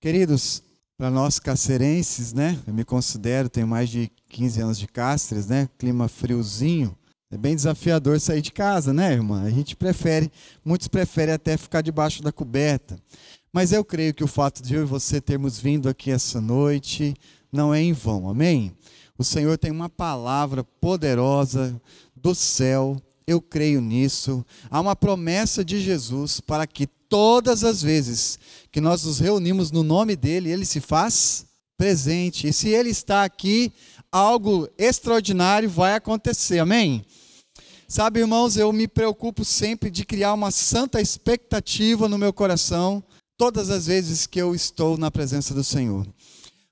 Queridos, para nós cacerenses, né? Eu me considero, tenho mais de 15 anos de Castres, né? Clima friozinho. É bem desafiador sair de casa, né, irmã? A gente prefere, muitos preferem até ficar debaixo da coberta. Mas eu creio que o fato de eu e você termos vindo aqui essa noite não é em vão, amém? O Senhor tem uma palavra poderosa do céu, eu creio nisso. Há uma promessa de Jesus para que todas as vezes que nós nos reunimos no nome dele, ele se faz presente. E se ele está aqui, algo extraordinário vai acontecer. Amém? Sabe, irmãos, eu me preocupo sempre de criar uma santa expectativa no meu coração todas as vezes que eu estou na presença do Senhor.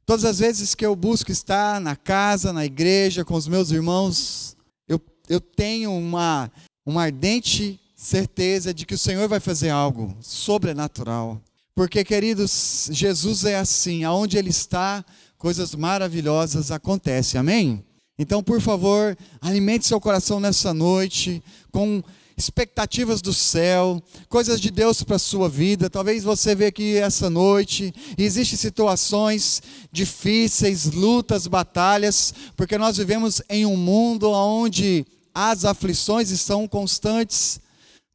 Todas as vezes que eu busco estar na casa, na igreja, com os meus irmãos, eu, eu tenho uma, uma ardente certeza de que o Senhor vai fazer algo sobrenatural. Porque, queridos, Jesus é assim, aonde Ele está, coisas maravilhosas acontecem, amém? Então, por favor, alimente seu coração nessa noite com expectativas do céu, coisas de Deus para a sua vida. Talvez você veja aqui essa noite e existem situações difíceis, lutas, batalhas, porque nós vivemos em um mundo onde as aflições estão constantes.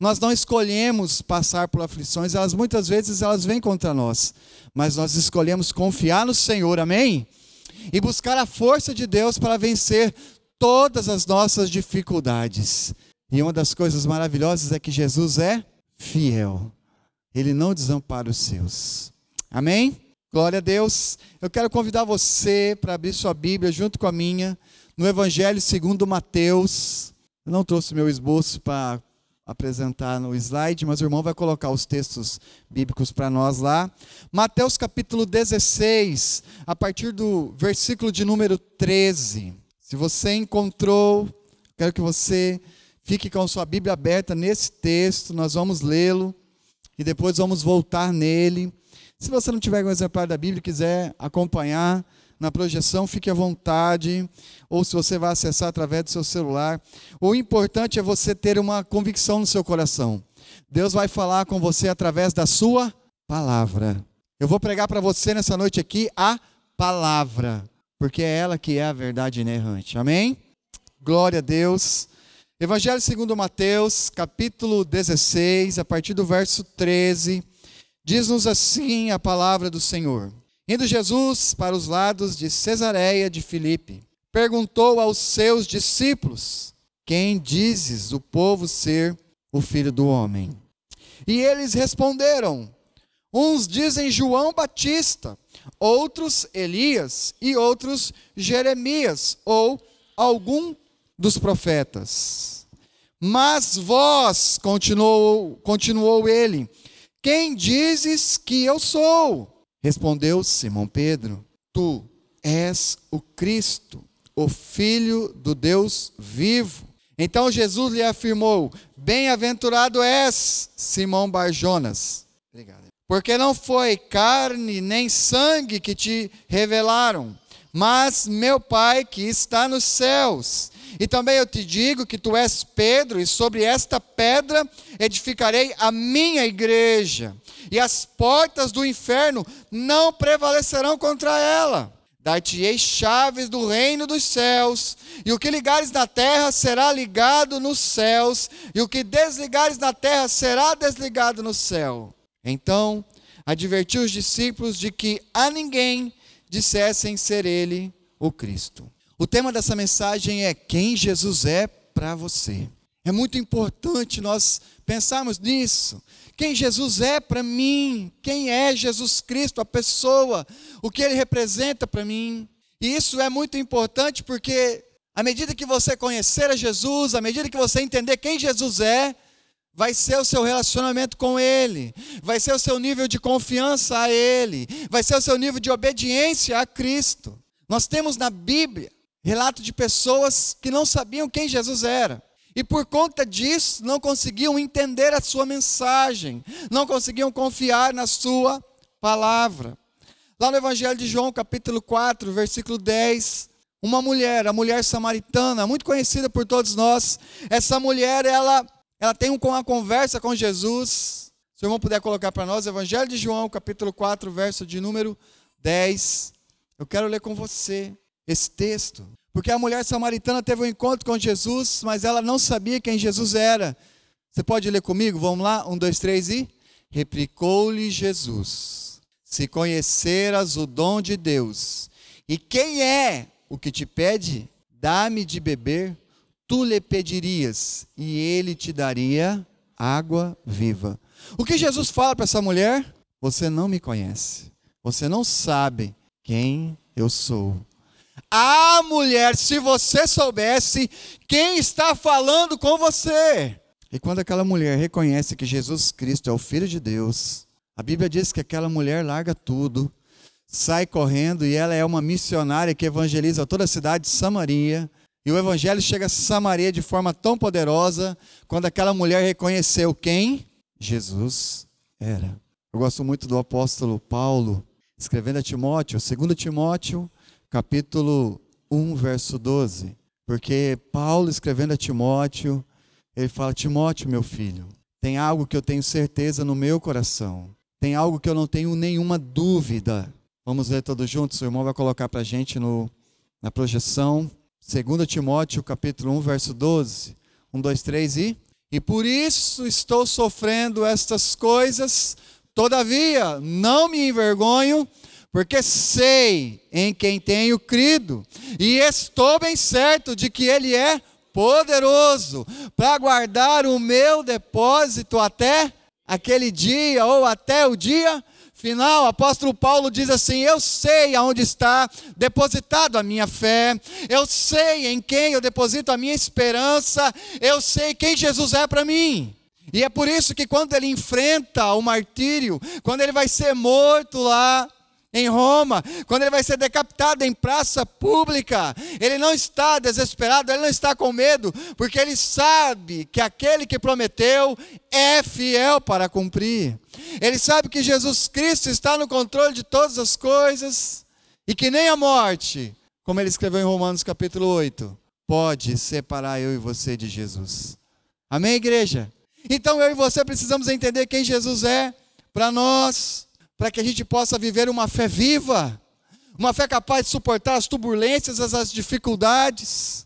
Nós não escolhemos passar por aflições, elas muitas vezes elas vêm contra nós, mas nós escolhemos confiar no Senhor, amém? E buscar a força de Deus para vencer todas as nossas dificuldades. E uma das coisas maravilhosas é que Jesus é fiel. Ele não desampara os seus. Amém? Glória a Deus. Eu quero convidar você para abrir sua Bíblia junto com a minha no Evangelho segundo Mateus. Eu não trouxe meu esboço para apresentar no slide, mas o irmão vai colocar os textos bíblicos para nós lá. Mateus capítulo 16, a partir do versículo de número 13. Se você encontrou, quero que você fique com a sua Bíblia aberta nesse texto, nós vamos lê-lo e depois vamos voltar nele. Se você não tiver um exemplar da Bíblia e quiser acompanhar, na projeção, fique à vontade, ou se você vai acessar através do seu celular. O importante é você ter uma convicção no seu coração. Deus vai falar com você através da sua palavra. Eu vou pregar para você nessa noite aqui a palavra, porque é ela que é a verdade inerrante. Amém? Glória a Deus. Evangelho segundo Mateus, capítulo 16, a partir do verso 13, diz-nos assim a palavra do Senhor. Indo Jesus para os lados de Cesareia de Filipe, perguntou aos seus discípulos: Quem dizes o povo ser o filho do homem? E eles responderam: Uns dizem João Batista, outros Elias e outros Jeremias ou algum dos profetas. Mas vós, continuou, continuou ele, quem dizes que eu sou? Respondeu Simão Pedro: Tu és o Cristo, o Filho do Deus vivo. Então Jesus lhe afirmou: Bem-aventurado és, Simão Barjonas. Obrigado. Porque não foi carne nem sangue que te revelaram, mas meu Pai que está nos céus. E também eu te digo que tu és Pedro, e sobre esta pedra edificarei a minha igreja, e as portas do inferno não prevalecerão contra ela. Dar-te-ei chaves do reino dos céus, e o que ligares na terra será ligado nos céus, e o que desligares na terra será desligado no céu. Então, advertiu os discípulos de que a ninguém dissessem ser ele o Cristo. O tema dessa mensagem é quem Jesus é para você. É muito importante nós pensarmos nisso. Quem Jesus é para mim, quem é Jesus Cristo, a pessoa, o que ele representa para mim. E isso é muito importante porque à medida que você conhecer a Jesus, à medida que você entender quem Jesus é, vai ser o seu relacionamento com Ele, vai ser o seu nível de confiança a Ele, vai ser o seu nível de obediência a Cristo. Nós temos na Bíblia relato de pessoas que não sabiam quem Jesus era. E por conta disso, não conseguiam entender a sua mensagem, não conseguiam confiar na sua palavra. Lá no Evangelho de João, capítulo 4, versículo 10, uma mulher, a mulher samaritana, muito conhecida por todos nós. Essa mulher, ela, ela tem uma conversa com Jesus. Se o irmão puder colocar para nós, Evangelho de João, capítulo 4, verso de número 10. Eu quero ler com você esse texto. Porque a mulher samaritana teve um encontro com Jesus, mas ela não sabia quem Jesus era. Você pode ler comigo? Vamos lá? Um, dois, três e. Replicou-lhe Jesus: Se conheceras o dom de Deus, e quem é o que te pede, dá-me de beber, tu lhe pedirias, e ele te daria água viva. O que Jesus fala para essa mulher? Você não me conhece, você não sabe quem eu sou. Ah, mulher, se você soubesse quem está falando com você. E quando aquela mulher reconhece que Jesus Cristo é o Filho de Deus, a Bíblia diz que aquela mulher larga tudo, sai correndo e ela é uma missionária que evangeliza toda a cidade de Samaria. E o evangelho chega a Samaria de forma tão poderosa quando aquela mulher reconheceu quem Jesus era. Eu gosto muito do apóstolo Paulo, escrevendo a Timóteo, 2 Timóteo, capítulo 1, verso 12. Porque Paulo, escrevendo a Timóteo, ele fala: Timóteo, meu filho, tem algo que eu tenho certeza no meu coração, tem algo que eu não tenho nenhuma dúvida. Vamos ler todos juntos? O irmão vai colocar para a gente no, na projeção. 2 Timóteo, capítulo 1, verso 12. 1, 2, 3 e. E por isso estou sofrendo estas coisas, todavia não me envergonho, porque sei em quem tenho crido, e estou bem certo de que Ele é poderoso para guardar o meu depósito até aquele dia ou até o dia final. Apóstolo Paulo diz assim: Eu sei aonde está depositado a minha fé, eu sei em quem eu deposito a minha esperança, eu sei quem Jesus é para mim. E é por isso que quando ele enfrenta o martírio, quando ele vai ser morto lá em Roma, quando ele vai ser decapitado em praça pública, ele não está desesperado, ele não está com medo, porque ele sabe que aquele que prometeu é fiel para cumprir. Ele sabe que Jesus Cristo está no controle de todas as coisas e que nem a morte, como ele escreveu em Romanos capítulo 8, pode separar eu e você de Jesus. Amém, igreja? Então eu e você precisamos entender quem Jesus é para nós para que a gente possa viver uma fé viva, uma fé capaz de suportar as turbulências, as dificuldades.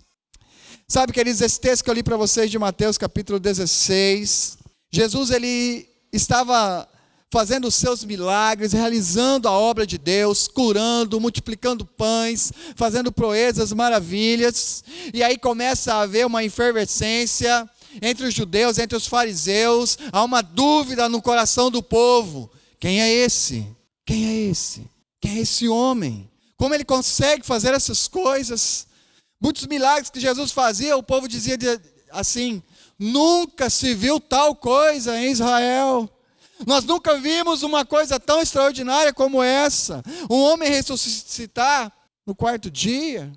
Sabe, queridos, esse texto que eu li para vocês de Mateus capítulo 16, Jesus ele estava fazendo os seus milagres, realizando a obra de Deus, curando, multiplicando pães, fazendo proezas, maravilhas, e aí começa a haver uma efervescência entre os judeus, entre os fariseus, há uma dúvida no coração do povo: quem é esse? Quem é esse? Quem é esse homem? Como ele consegue fazer essas coisas? Muitos milagres que Jesus fazia, o povo dizia assim: nunca se viu tal coisa em Israel. Nós nunca vimos uma coisa tão extraordinária como essa. Um homem ressuscitar no quarto dia.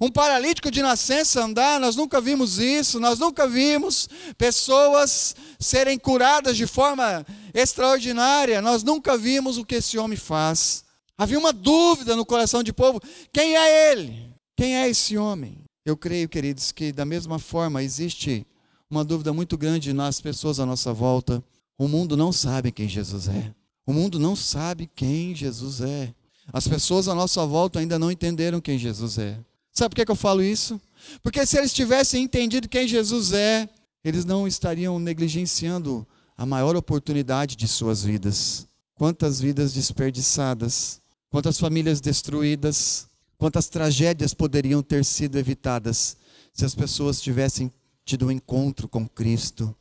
Um paralítico de nascença andar, nós nunca vimos isso, nós nunca vimos pessoas serem curadas de forma extraordinária, nós nunca vimos o que esse homem faz. Havia uma dúvida no coração de povo: quem é ele? Quem é esse homem? Eu creio, queridos, que da mesma forma existe uma dúvida muito grande nas pessoas à nossa volta. O mundo não sabe quem Jesus é. O mundo não sabe quem Jesus é. As pessoas à nossa volta ainda não entenderam quem Jesus é. Sabe por que eu falo isso? Porque se eles tivessem entendido quem Jesus é, eles não estariam negligenciando a maior oportunidade de suas vidas. Quantas vidas desperdiçadas, quantas famílias destruídas, quantas tragédias poderiam ter sido evitadas se as pessoas tivessem tido um encontro com Cristo,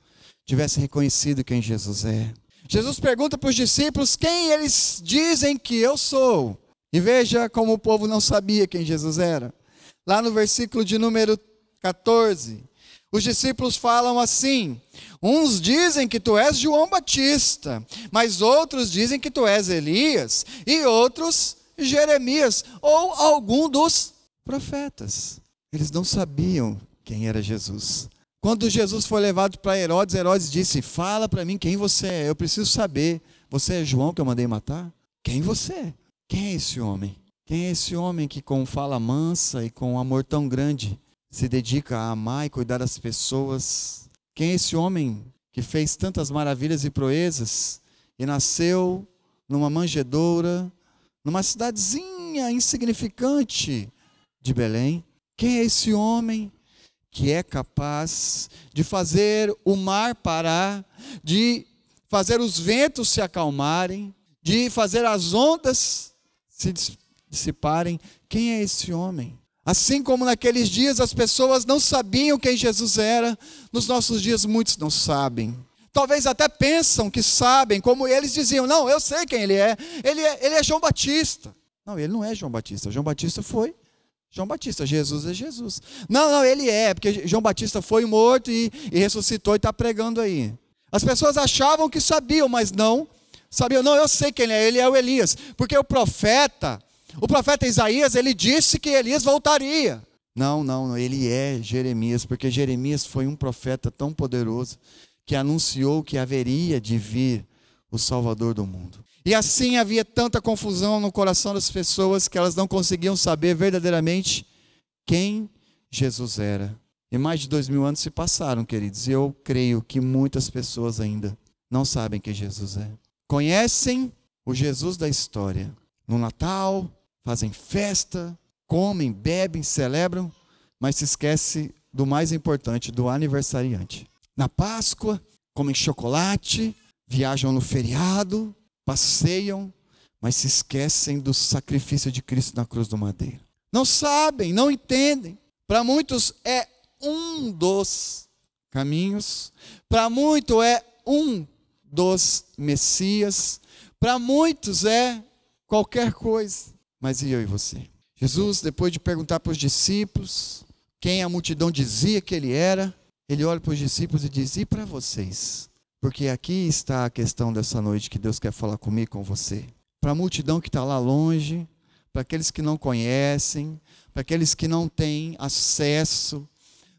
tivessem reconhecido quem Jesus é. Jesus pergunta para os discípulos quem eles dizem que eu sou. E veja como o povo não sabia quem Jesus era lá no versículo de número 14, os discípulos falam assim: uns dizem que tu és João Batista, mas outros dizem que tu és Elias, e outros Jeremias, ou algum dos profetas. Eles não sabiam quem era Jesus. Quando Jesus foi levado para Herodes, Herodes disse: Fala para mim quem você é, eu preciso saber. Você é João que eu mandei matar? Quem você é? Quem é esse homem? Quem é esse homem que, com fala mansa e com amor tão grande, se dedica a amar e cuidar das pessoas? Quem é esse homem que fez tantas maravilhas e proezas e nasceu numa manjedoura, numa cidadezinha insignificante de Belém. Quem é esse homem que é capaz de fazer o mar parar, de fazer os ventos se acalmarem, de fazer as ondas se dissiparem? Quem é esse homem? Assim como naqueles dias as pessoas não sabiam quem Jesus era, nos nossos dias muitos não sabem. Talvez até pensam que sabem, como eles diziam: Não, eu sei quem ele é. Ele é, ele é João Batista. Não, ele não é João Batista. João Batista foi João Batista. Jesus é Jesus. Não, não, ele é, porque João Batista foi morto e, e ressuscitou e está pregando aí. As pessoas achavam que sabiam, mas não sabiam. Não, eu sei quem ele é. Ele é o Elias. Porque o profeta o profeta Isaías, ele disse que Elias voltaria. Não, não, ele é Jeremias, porque Jeremias foi um profeta tão poderoso que anunciou que haveria de vir o Salvador do mundo. E assim havia tanta confusão no coração das pessoas que elas não conseguiam saber verdadeiramente quem Jesus era. E mais de dois mil anos se passaram, queridos, e eu creio que muitas pessoas ainda não sabem quem Jesus é. Conhecem o Jesus da história. No Natal, fazem festa, comem, bebem, celebram, mas se esquece do mais importante, do aniversariante. Na Páscoa, comem chocolate, viajam no feriado, passeiam, mas se esquecem do sacrifício de Cristo na cruz do madeiro. Não sabem, não entendem. Para muitos é um dos caminhos, para muitos é um dos Messias, para muitos é qualquer coisa. Mas e eu e você? Jesus, depois de perguntar para os discípulos quem a multidão dizia que ele era, ele olha para os discípulos e diz: E para vocês? Porque aqui está a questão dessa noite que Deus quer falar comigo com você. Para a multidão que está lá longe, para aqueles que não conhecem, para aqueles que não têm acesso,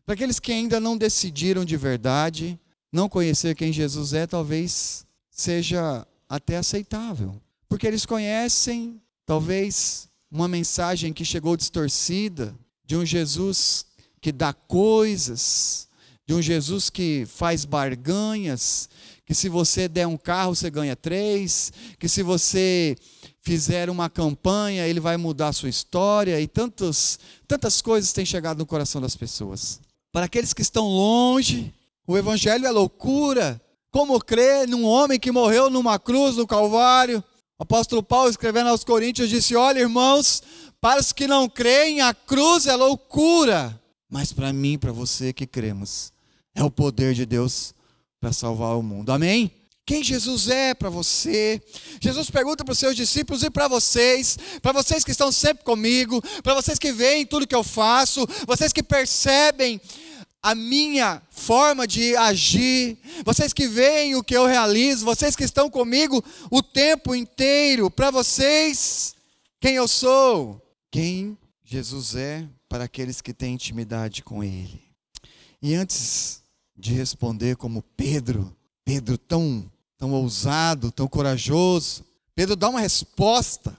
para aqueles que ainda não decidiram de verdade, não conhecer quem Jesus é, talvez seja até aceitável. Porque eles conhecem Talvez uma mensagem que chegou distorcida de um Jesus que dá coisas, de um Jesus que faz barganhas, que se você der um carro você ganha três, que se você fizer uma campanha ele vai mudar a sua história e tantos, tantas coisas têm chegado no coração das pessoas. Para aqueles que estão longe, o evangelho é loucura. Como crer num homem que morreu numa cruz no Calvário? O apóstolo Paulo, escrevendo aos Coríntios, disse: Olha, irmãos, para os que não creem, a cruz é loucura. Mas para mim para você que cremos, é o poder de Deus para salvar o mundo. Amém? Quem Jesus é para você? Jesus pergunta para os seus discípulos e para vocês, para vocês que estão sempre comigo, para vocês que veem tudo que eu faço, vocês que percebem a minha forma de agir, vocês que veem o que eu realizo, vocês que estão comigo o tempo inteiro, para vocês, quem eu sou, quem Jesus é para aqueles que têm intimidade com Ele. E antes de responder como Pedro, Pedro tão, tão ousado, tão corajoso, Pedro dá uma resposta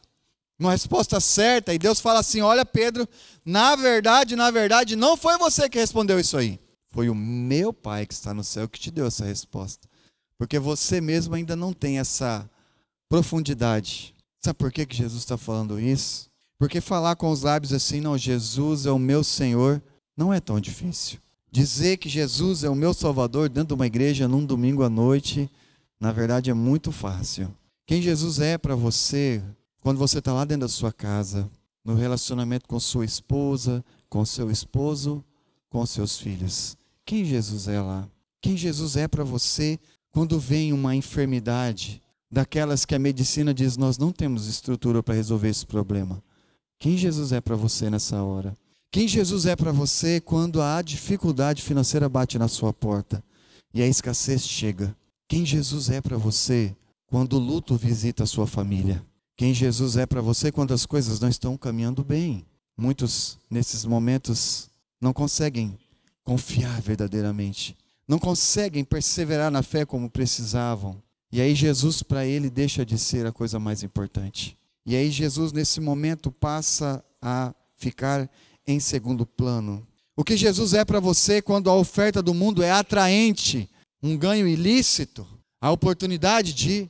uma resposta certa, e Deus fala assim: Olha, Pedro, na verdade, na verdade, não foi você que respondeu isso aí. Foi o meu Pai que está no céu que te deu essa resposta. Porque você mesmo ainda não tem essa profundidade. Sabe por que, que Jesus está falando isso? Porque falar com os lábios assim, não, Jesus é o meu Senhor, não é tão difícil. Dizer que Jesus é o meu Salvador dentro de uma igreja num domingo à noite, na verdade é muito fácil. Quem Jesus é para você, quando você está lá dentro da sua casa, no relacionamento com sua esposa, com seu esposo, com seus filhos. Quem Jesus é lá? Quem Jesus é para você quando vem uma enfermidade, daquelas que a medicina diz nós não temos estrutura para resolver esse problema? Quem Jesus é para você nessa hora? Quem Jesus é para você quando a dificuldade financeira bate na sua porta e a escassez chega? Quem Jesus é para você quando o luto visita a sua família? Quem Jesus é para você quando as coisas não estão caminhando bem. Muitos, nesses momentos, não conseguem confiar verdadeiramente, não conseguem perseverar na fé como precisavam. E aí, Jesus, para ele, deixa de ser a coisa mais importante. E aí, Jesus, nesse momento, passa a ficar em segundo plano. O que Jesus é para você quando a oferta do mundo é atraente, um ganho ilícito, a oportunidade de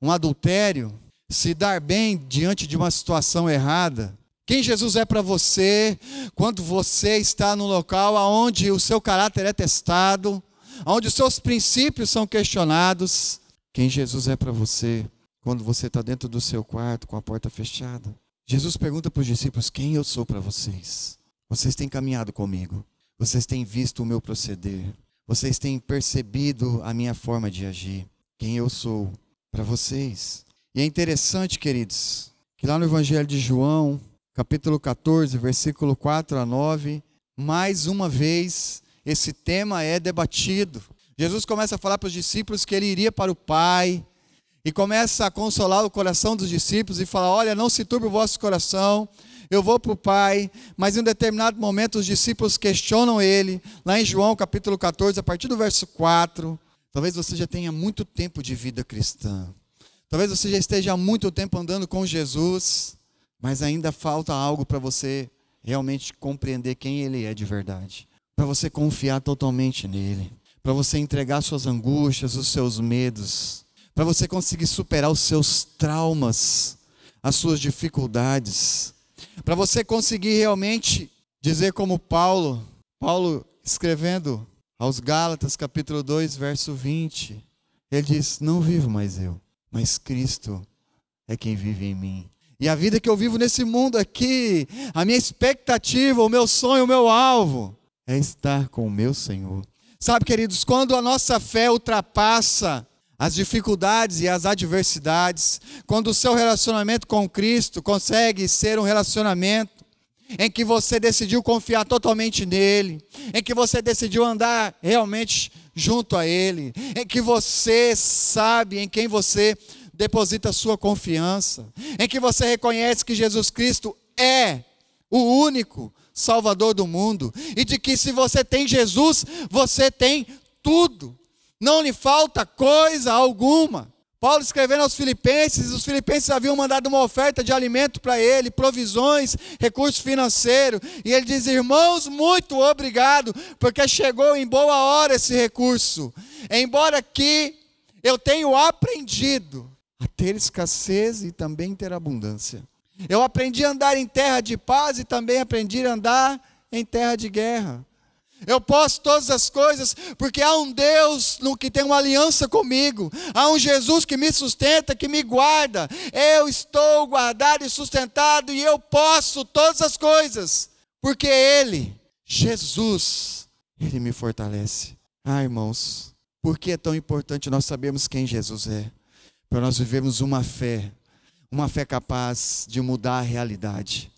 um adultério, se dar bem diante de uma situação errada. Quem Jesus é para você quando você está no local onde o seu caráter é testado, onde os seus princípios são questionados. Quem Jesus é para você quando você está dentro do seu quarto com a porta fechada. Jesus pergunta para os discípulos: Quem eu sou para vocês? Vocês têm caminhado comigo, vocês têm visto o meu proceder, vocês têm percebido a minha forma de agir. Quem eu sou para vocês? E é interessante, queridos, que lá no Evangelho de João, capítulo 14, versículo 4 a 9, mais uma vez esse tema é debatido. Jesus começa a falar para os discípulos que ele iria para o Pai e começa a consolar o coração dos discípulos e fala: Olha, não se turbe o vosso coração, eu vou para o Pai. Mas em um determinado momento os discípulos questionam ele, lá em João capítulo 14, a partir do verso 4. Talvez você já tenha muito tempo de vida cristã. Talvez você já esteja há muito tempo andando com Jesus, mas ainda falta algo para você realmente compreender quem Ele é de verdade. Para você confiar totalmente nele, para você entregar suas angústias, os seus medos, para você conseguir superar os seus traumas, as suas dificuldades, para você conseguir realmente dizer como Paulo, Paulo escrevendo aos Gálatas, capítulo 2, verso 20, ele diz: Não vivo mais eu, mas Cristo é quem vive em mim. E a vida que eu vivo nesse mundo aqui, a minha expectativa, o meu sonho, o meu alvo, é estar com o meu Senhor. Sabe, queridos, quando a nossa fé ultrapassa as dificuldades e as adversidades, quando o seu relacionamento com Cristo consegue ser um relacionamento em que você decidiu confiar totalmente nele, em que você decidiu andar realmente junto a ele, em que você sabe em quem você deposita sua confiança, em que você reconhece que Jesus Cristo é o único Salvador do mundo, e de que se você tem Jesus, você tem tudo, não lhe falta coisa alguma. Paulo escrevendo aos Filipenses, os Filipenses haviam mandado uma oferta de alimento para ele, provisões, recurso financeiro, e ele diz: Irmãos, muito obrigado, porque chegou em boa hora esse recurso. Embora que eu tenho aprendido a ter escassez e também ter abundância. Eu aprendi a andar em terra de paz e também aprendi a andar em terra de guerra. Eu posso todas as coisas porque há um Deus no que tem uma aliança comigo. Há um Jesus que me sustenta, que me guarda. Eu estou guardado e sustentado e eu posso todas as coisas porque Ele, Jesus, Ele me fortalece. Ah, irmãos, por que é tão importante nós sabermos quem Jesus é? Para nós vivermos uma fé uma fé capaz de mudar a realidade.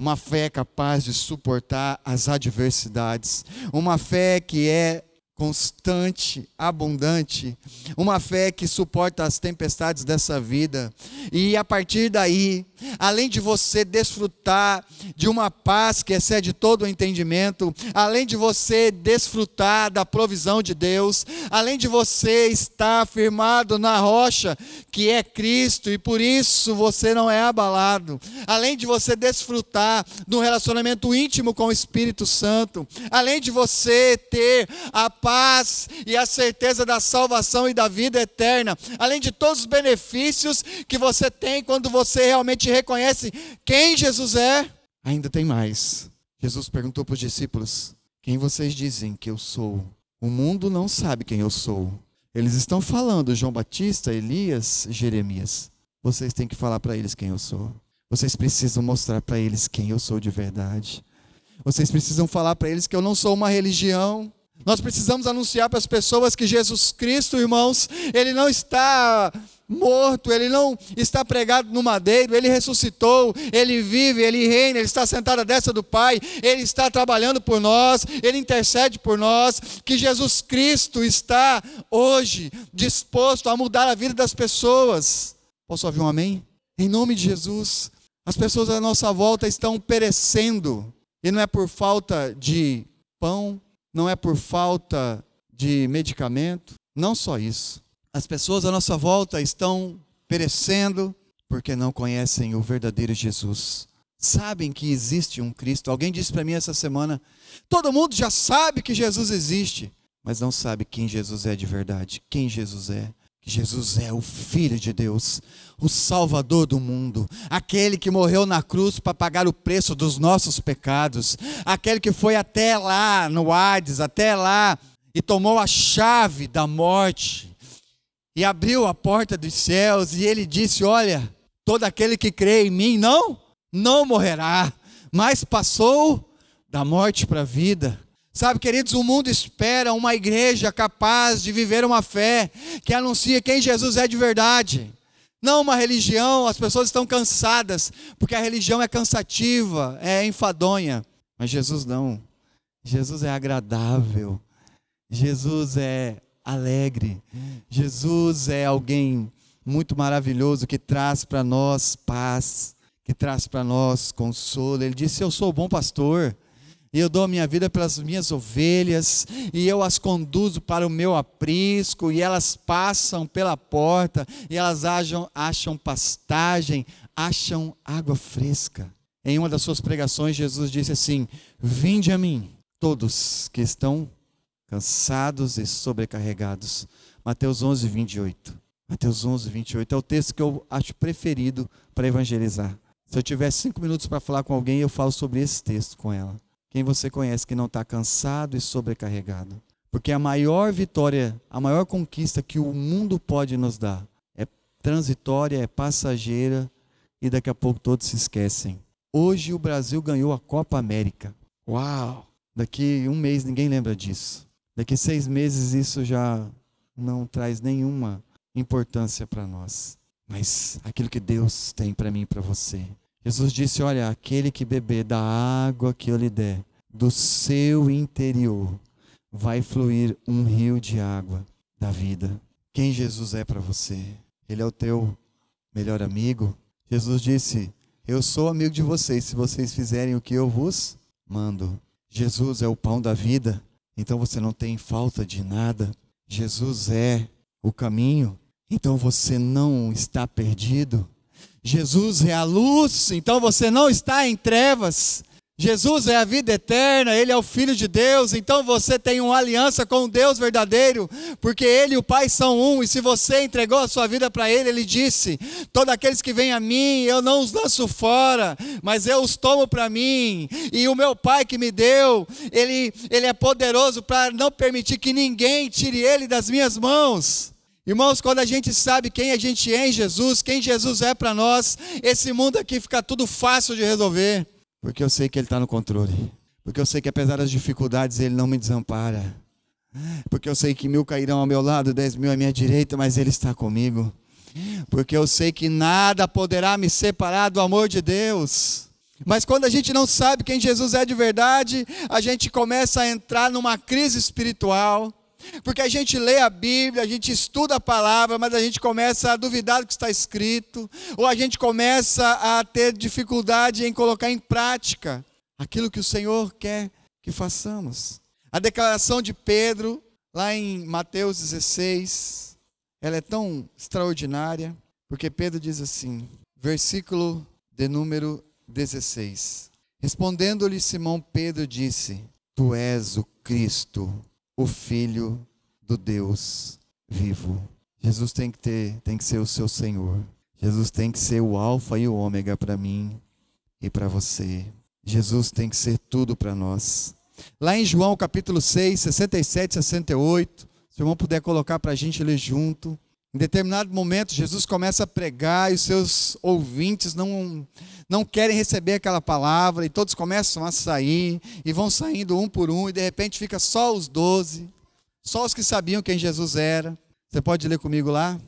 Uma fé capaz de suportar as adversidades. Uma fé que é constante, abundante, uma fé que suporta as tempestades dessa vida. E a partir daí, além de você desfrutar de uma paz que excede todo o entendimento, além de você desfrutar da provisão de Deus, além de você estar firmado na rocha que é Cristo e por isso você não é abalado, além de você desfrutar do relacionamento íntimo com o Espírito Santo, além de você ter a paz e a certeza da salvação e da vida eterna, além de todos os benefícios que você tem quando você realmente reconhece quem Jesus é, ainda tem mais. Jesus perguntou para os discípulos: Quem vocês dizem que eu sou? O mundo não sabe quem eu sou. Eles estão falando João Batista, Elias, Jeremias. Vocês têm que falar para eles quem eu sou. Vocês precisam mostrar para eles quem eu sou de verdade. Vocês precisam falar para eles que eu não sou uma religião, nós precisamos anunciar para as pessoas que Jesus Cristo, irmãos, ele não está morto, ele não está pregado no madeiro, ele ressuscitou, ele vive, ele reina, ele está sentado à destra do Pai, ele está trabalhando por nós, ele intercede por nós, que Jesus Cristo está hoje disposto a mudar a vida das pessoas. Posso ouvir um amém? Em nome de Jesus, as pessoas à nossa volta estão perecendo, e não é por falta de pão, não é por falta de medicamento, não só isso. As pessoas à nossa volta estão perecendo porque não conhecem o verdadeiro Jesus. Sabem que existe um Cristo. Alguém disse para mim essa semana: todo mundo já sabe que Jesus existe. mas não sabe quem Jesus é de verdade, quem Jesus é. Jesus é o Filho de Deus, o Salvador do mundo, aquele que morreu na cruz para pagar o preço dos nossos pecados, aquele que foi até lá no Hades, até lá e tomou a chave da morte e abriu a porta dos céus e ele disse: Olha, todo aquele que crê em mim não, não morrerá, mas passou da morte para a vida. Sabe, queridos, o mundo espera uma igreja capaz de viver uma fé que anuncia quem Jesus é de verdade. Não uma religião, as pessoas estão cansadas, porque a religião é cansativa, é enfadonha. Mas Jesus não. Jesus é agradável. Jesus é alegre. Jesus é alguém muito maravilhoso que traz para nós paz, que traz para nós consolo. Ele disse: Eu sou o bom pastor e eu dou a minha vida pelas minhas ovelhas, e eu as conduzo para o meu aprisco, e elas passam pela porta, e elas acham, acham pastagem, acham água fresca. Em uma das suas pregações, Jesus disse assim: Vinde a mim, todos que estão cansados e sobrecarregados. Mateus 11, 28. Mateus 11, 28 é o texto que eu acho preferido para evangelizar. Se eu tivesse cinco minutos para falar com alguém, eu falo sobre esse texto com ela. Quem você conhece que não está cansado e sobrecarregado? Porque a maior vitória, a maior conquista que o mundo pode nos dar é transitória, é passageira e daqui a pouco todos se esquecem. Hoje o Brasil ganhou a Copa América. Uau! Daqui um mês ninguém lembra disso. Daqui seis meses isso já não traz nenhuma importância para nós. Mas aquilo que Deus tem para mim e para você Jesus disse: Olha, aquele que beber da água que eu lhe der, do seu interior, vai fluir um rio de água da vida. Quem Jesus é para você? Ele é o teu melhor amigo? Jesus disse: Eu sou amigo de vocês se vocês fizerem o que eu vos mando. Jesus é o pão da vida, então você não tem falta de nada. Jesus é o caminho, então você não está perdido. Jesus é a luz, então você não está em trevas. Jesus é a vida eterna, Ele é o Filho de Deus, então você tem uma aliança com o Deus verdadeiro, porque Ele e o Pai são um, e se você entregou a sua vida para Ele, Ele disse: Todos aqueles que vêm a mim, eu não os lanço fora, mas eu os tomo para mim, e o meu Pai que me deu, Ele, ele é poderoso para não permitir que ninguém tire Ele das minhas mãos. Irmãos, quando a gente sabe quem a gente é em Jesus, quem Jesus é para nós, esse mundo aqui fica tudo fácil de resolver. Porque eu sei que Ele está no controle. Porque eu sei que apesar das dificuldades, Ele não me desampara. Porque eu sei que mil cairão ao meu lado, dez mil à minha direita, mas Ele está comigo. Porque eu sei que nada poderá me separar do amor de Deus. Mas quando a gente não sabe quem Jesus é de verdade, a gente começa a entrar numa crise espiritual porque a gente lê a Bíblia, a gente estuda a palavra, mas a gente começa a duvidar do que está escrito, ou a gente começa a ter dificuldade em colocar em prática aquilo que o Senhor quer que façamos. A declaração de Pedro, lá em Mateus 16, ela é tão extraordinária, porque Pedro diz assim, versículo de número 16: Respondendo-lhe Simão Pedro disse: Tu és o Cristo o Filho do Deus vivo. Jesus tem que ter, tem que ser o seu Senhor. Jesus tem que ser o alfa e o ômega para mim e para você. Jesus tem que ser tudo para nós. Lá em João capítulo 6, 67 68, se o irmão puder colocar para a gente ler junto. Em determinado momento, Jesus começa a pregar e os seus ouvintes não, não querem receber aquela palavra, e todos começam a sair, e vão saindo um por um, e de repente fica só os doze, só os que sabiam quem Jesus era. Você pode ler comigo lá?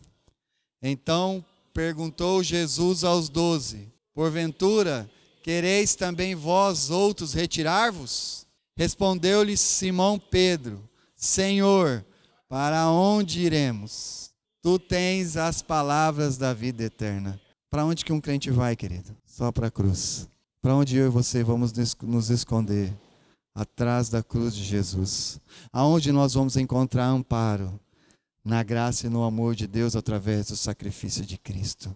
Então perguntou Jesus aos doze: Porventura, quereis também vós outros retirar-vos? Respondeu-lhe Simão Pedro: Senhor, para onde iremos? Tu tens as palavras da vida eterna. Para onde que um crente vai, querido? Só para a cruz. Para onde eu e você vamos nos esconder? Atrás da cruz de Jesus. Aonde nós vamos encontrar amparo? Na graça e no amor de Deus através do sacrifício de Cristo.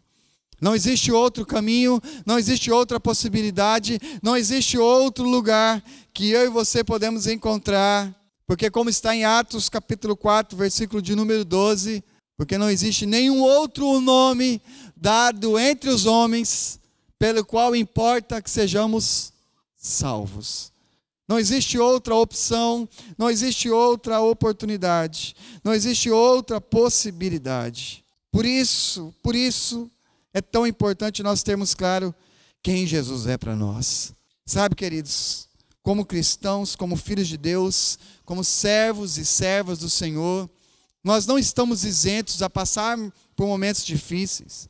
Não existe outro caminho, não existe outra possibilidade, não existe outro lugar que eu e você podemos encontrar Porque, como está em Atos capítulo 4, versículo de número 12, porque não existe nenhum outro nome dado entre os homens pelo qual importa que sejamos salvos. Não existe outra opção, não existe outra oportunidade, não existe outra possibilidade. Por isso, por isso é tão importante nós termos claro quem Jesus é para nós. Sabe, queridos, como cristãos, como filhos de Deus, como servos e servas do Senhor, nós não estamos isentos a passar por momentos difíceis.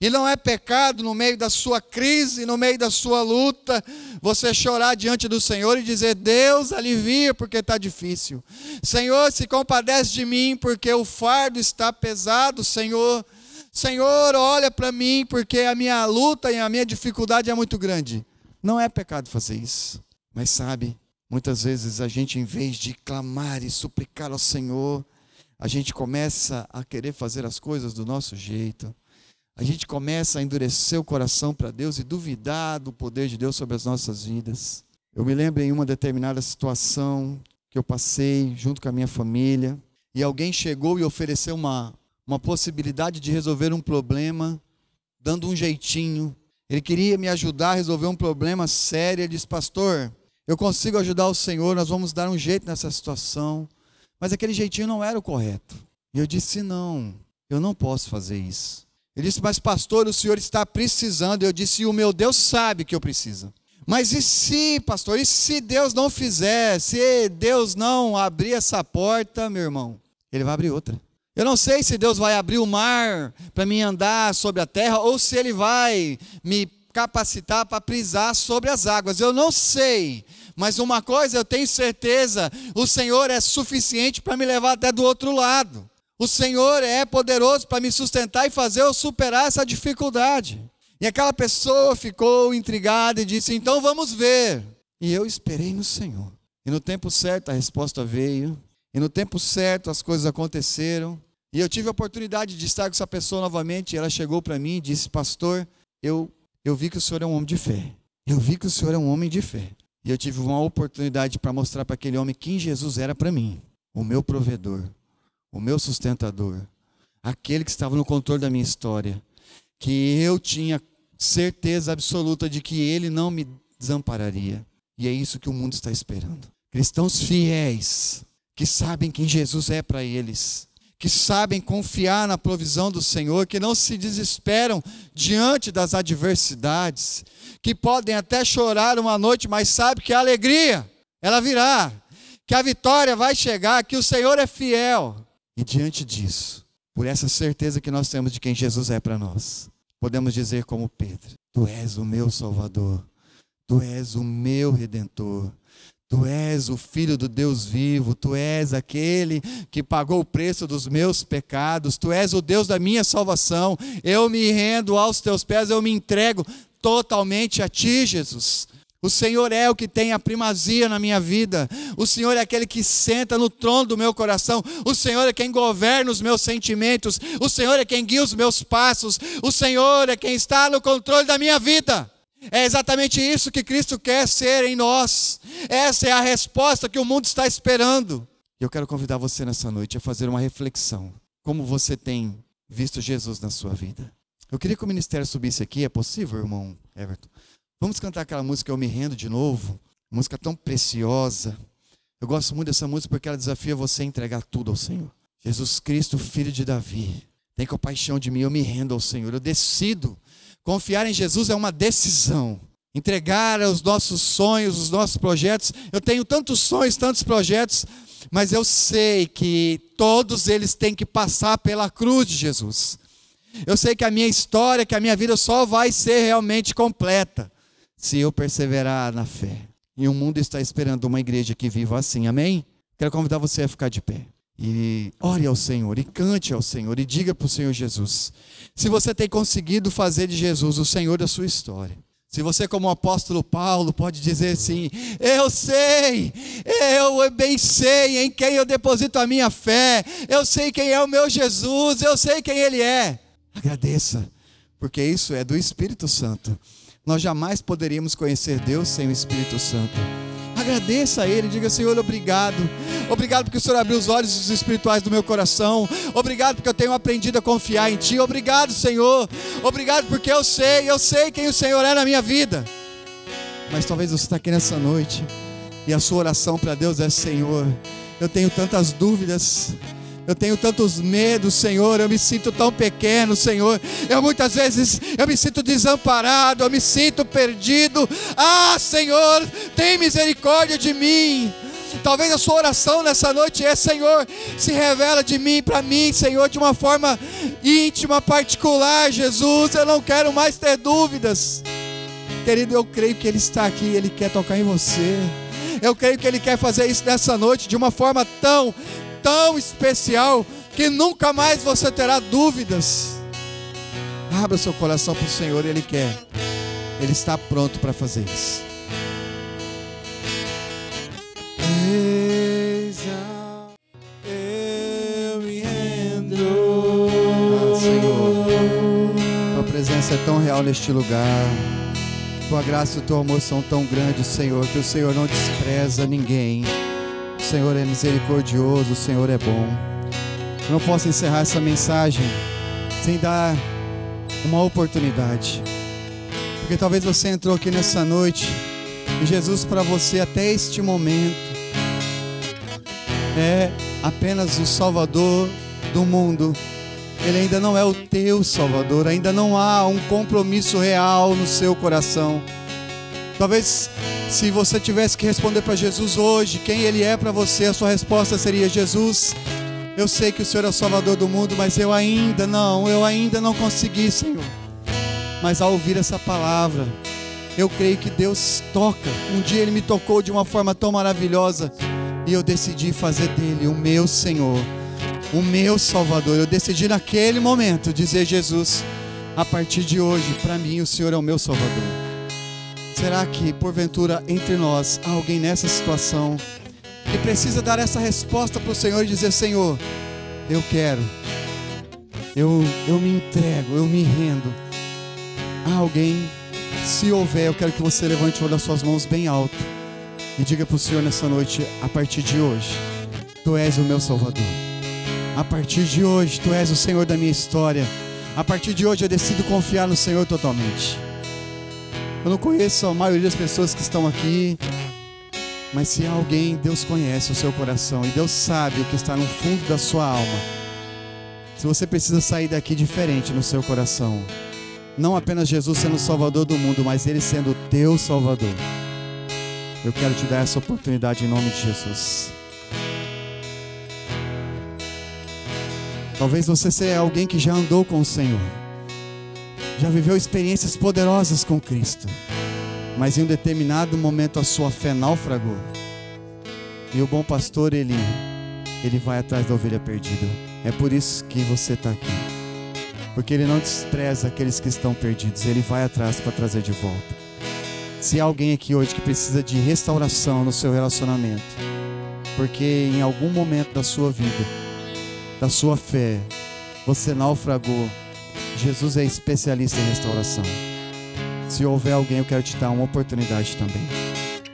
E não é pecado no meio da sua crise, no meio da sua luta, você chorar diante do Senhor e dizer: Deus, alivia porque está difícil. Senhor, se compadece de mim porque o fardo está pesado, Senhor. Senhor, olha para mim porque a minha luta e a minha dificuldade é muito grande. Não é pecado fazer isso. Mas sabe, muitas vezes a gente, em vez de clamar e suplicar ao Senhor, a gente começa a querer fazer as coisas do nosso jeito a gente começa a endurecer o coração para Deus e duvidar do poder de Deus sobre as nossas vidas. Eu me lembro em uma determinada situação que eu passei junto com a minha família e alguém chegou e ofereceu uma, uma possibilidade de resolver um problema, dando um jeitinho. Ele queria me ajudar a resolver um problema sério. Ele disse: Pastor, eu consigo ajudar o Senhor, nós vamos dar um jeito nessa situação. Mas aquele jeitinho não era o correto. E eu disse: Não, eu não posso fazer isso. Ele disse, mas pastor, o senhor está precisando. Eu disse, o meu Deus sabe que eu preciso. Mas e se, pastor, e se Deus não fizer, se Deus não abrir essa porta, meu irmão, ele vai abrir outra. Eu não sei se Deus vai abrir o mar para mim andar sobre a terra ou se ele vai me capacitar para pisar sobre as águas. Eu não sei. Mas uma coisa eu tenho certeza: o Senhor é suficiente para me levar até do outro lado. O Senhor é poderoso para me sustentar e fazer eu superar essa dificuldade. E aquela pessoa ficou intrigada e disse: Então vamos ver. E eu esperei no Senhor. E no tempo certo a resposta veio. E no tempo certo as coisas aconteceram. E eu tive a oportunidade de estar com essa pessoa novamente. Ela chegou para mim e disse: Pastor, eu, eu vi que o senhor é um homem de fé. Eu vi que o senhor é um homem de fé. E eu tive uma oportunidade para mostrar para aquele homem quem Jesus era para mim: o meu provedor, o meu sustentador, aquele que estava no controle da minha história, que eu tinha certeza absoluta de que ele não me desampararia. E é isso que o mundo está esperando. Cristãos fiéis, que sabem quem Jesus é para eles, que sabem confiar na provisão do Senhor, que não se desesperam diante das adversidades, que podem até chorar uma noite, mas sabe que a alegria ela virá, que a vitória vai chegar, que o Senhor é fiel. E diante disso, por essa certeza que nós temos de quem Jesus é para nós, podemos dizer como Pedro: Tu és o meu Salvador, Tu és o meu Redentor. Tu és o Filho do Deus vivo, Tu és aquele que pagou o preço dos meus pecados, Tu és o Deus da minha salvação. Eu me rendo aos Teus pés, eu me entrego totalmente a Ti, Jesus. O Senhor é o que tem a primazia na minha vida. O Senhor é aquele que senta no trono do meu coração. O Senhor é quem governa os meus sentimentos. O Senhor é quem guia os meus passos. O Senhor é quem está no controle da minha vida. É exatamente isso que Cristo quer ser em nós. Essa é a resposta que o mundo está esperando. Eu quero convidar você nessa noite a fazer uma reflexão. Como você tem visto Jesus na sua vida? Eu queria que o ministério subisse aqui. É possível, irmão Everton? Vamos cantar aquela música Eu Me Rendo de novo? Música tão preciosa. Eu gosto muito dessa música porque ela desafia você a entregar tudo ao Senhor. Jesus Cristo, filho de Davi, tem compaixão de mim, eu me rendo ao Senhor. Eu decido. Confiar em Jesus é uma decisão. Entregar os nossos sonhos, os nossos projetos. Eu tenho tantos sonhos, tantos projetos, mas eu sei que todos eles têm que passar pela cruz de Jesus. Eu sei que a minha história, que a minha vida só vai ser realmente completa se eu perseverar na fé. E o mundo está esperando uma igreja que viva assim, amém? Quero convidar você a ficar de pé. E ore ao Senhor, e cante ao Senhor, e diga para o Senhor Jesus. Se você tem conseguido fazer de Jesus o Senhor da sua história. Se você, como o apóstolo Paulo, pode dizer assim: Eu sei, eu bem sei em quem eu deposito a minha fé, eu sei quem é o meu Jesus, eu sei quem Ele é. Agradeça, porque isso é do Espírito Santo. Nós jamais poderíamos conhecer Deus sem o Espírito Santo. Agradeça a Ele, diga Senhor, obrigado. Obrigado porque o Senhor abriu os olhos espirituais do meu coração. Obrigado porque eu tenho aprendido a confiar em Ti. Obrigado, Senhor. Obrigado porque eu sei, eu sei quem o Senhor é na minha vida. Mas talvez você está aqui nessa noite e a sua oração para Deus é: Senhor, eu tenho tantas dúvidas. Eu tenho tantos medos, Senhor. Eu me sinto tão pequeno, Senhor. Eu muitas vezes eu me sinto desamparado, eu me sinto perdido. Ah, Senhor, tem misericórdia de mim. Talvez a sua oração nessa noite é: Senhor, se revela de mim para mim, Senhor, de uma forma íntima, particular, Jesus. Eu não quero mais ter dúvidas. Querido, eu creio que Ele está aqui, Ele quer tocar em você. Eu creio que Ele quer fazer isso nessa noite de uma forma tão, tão especial que nunca mais você terá dúvidas. Abra seu coração para o Senhor, Ele quer. Ele está pronto para fazer isso. eu me rendo. Ah, Senhor, Tua presença é tão real neste lugar. Tua graça e o teu amor são tão grandes, Senhor, que o Senhor não despreza ninguém. O Senhor é misericordioso, o Senhor é bom. Eu não posso encerrar essa mensagem sem dar uma oportunidade. Porque talvez você entrou aqui nessa noite e Jesus para você até este momento é apenas o Salvador do mundo. Ele ainda não é o teu Salvador, ainda não há um compromisso real no seu coração. Talvez se você tivesse que responder para Jesus hoje, quem ele é para você, a sua resposta seria: Jesus, eu sei que o Senhor é o Salvador do mundo, mas eu ainda não, eu ainda não consegui, Senhor. Mas ao ouvir essa palavra, eu creio que Deus toca. Um dia Ele me tocou de uma forma tão maravilhosa e eu decidi fazer dele o meu Senhor, o meu Salvador. Eu decidi naquele momento dizer: Jesus, a partir de hoje, para mim, o Senhor é o meu Salvador. Será que, porventura, entre nós, há alguém nessa situação que precisa dar essa resposta para o Senhor e dizer: Senhor, eu quero, eu, eu me entrego, eu me rendo. Há alguém, se houver, eu quero que você levante uma das suas mãos bem alto e diga para o Senhor nessa noite: a partir de hoje, Tu és o meu Salvador. A partir de hoje, Tu és o Senhor da minha história. A partir de hoje, eu decido confiar no Senhor totalmente. Eu não conheço a maioria das pessoas que estão aqui, mas se alguém, Deus conhece o seu coração e Deus sabe o que está no fundo da sua alma. Se você precisa sair daqui diferente no seu coração, não apenas Jesus sendo o Salvador do mundo, mas Ele sendo o teu Salvador. Eu quero te dar essa oportunidade em nome de Jesus. Talvez você seja alguém que já andou com o Senhor, já viveu experiências poderosas com Cristo, mas em um determinado momento a sua fé naufragou. E o bom pastor, ele, ele vai atrás da ovelha perdida. É por isso que você está aqui. Porque ele não despreza aqueles que estão perdidos, ele vai atrás para trazer de volta. Se há alguém aqui hoje que precisa de restauração no seu relacionamento, porque em algum momento da sua vida, da sua fé, você naufragou, Jesus é especialista em restauração. Se houver alguém, eu quero te dar uma oportunidade também.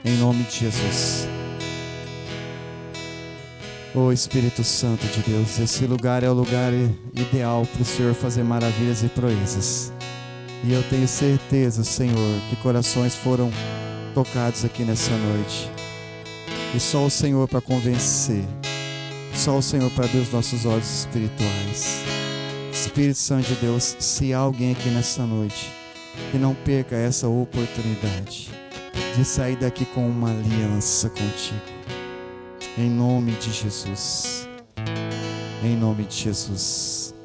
Em nome de Jesus. Oh Espírito Santo de Deus, esse lugar é o lugar ideal para o Senhor fazer maravilhas e proezas. E eu tenho certeza, Senhor, que corações foram tocados aqui nessa noite. E só o Senhor para convencer. Só o Senhor para abrir os nossos olhos espirituais. Espírito Santo de Deus, se há alguém aqui nessa noite que não perca essa oportunidade de sair daqui com uma aliança contigo. Em nome de Jesus. Em nome de Jesus.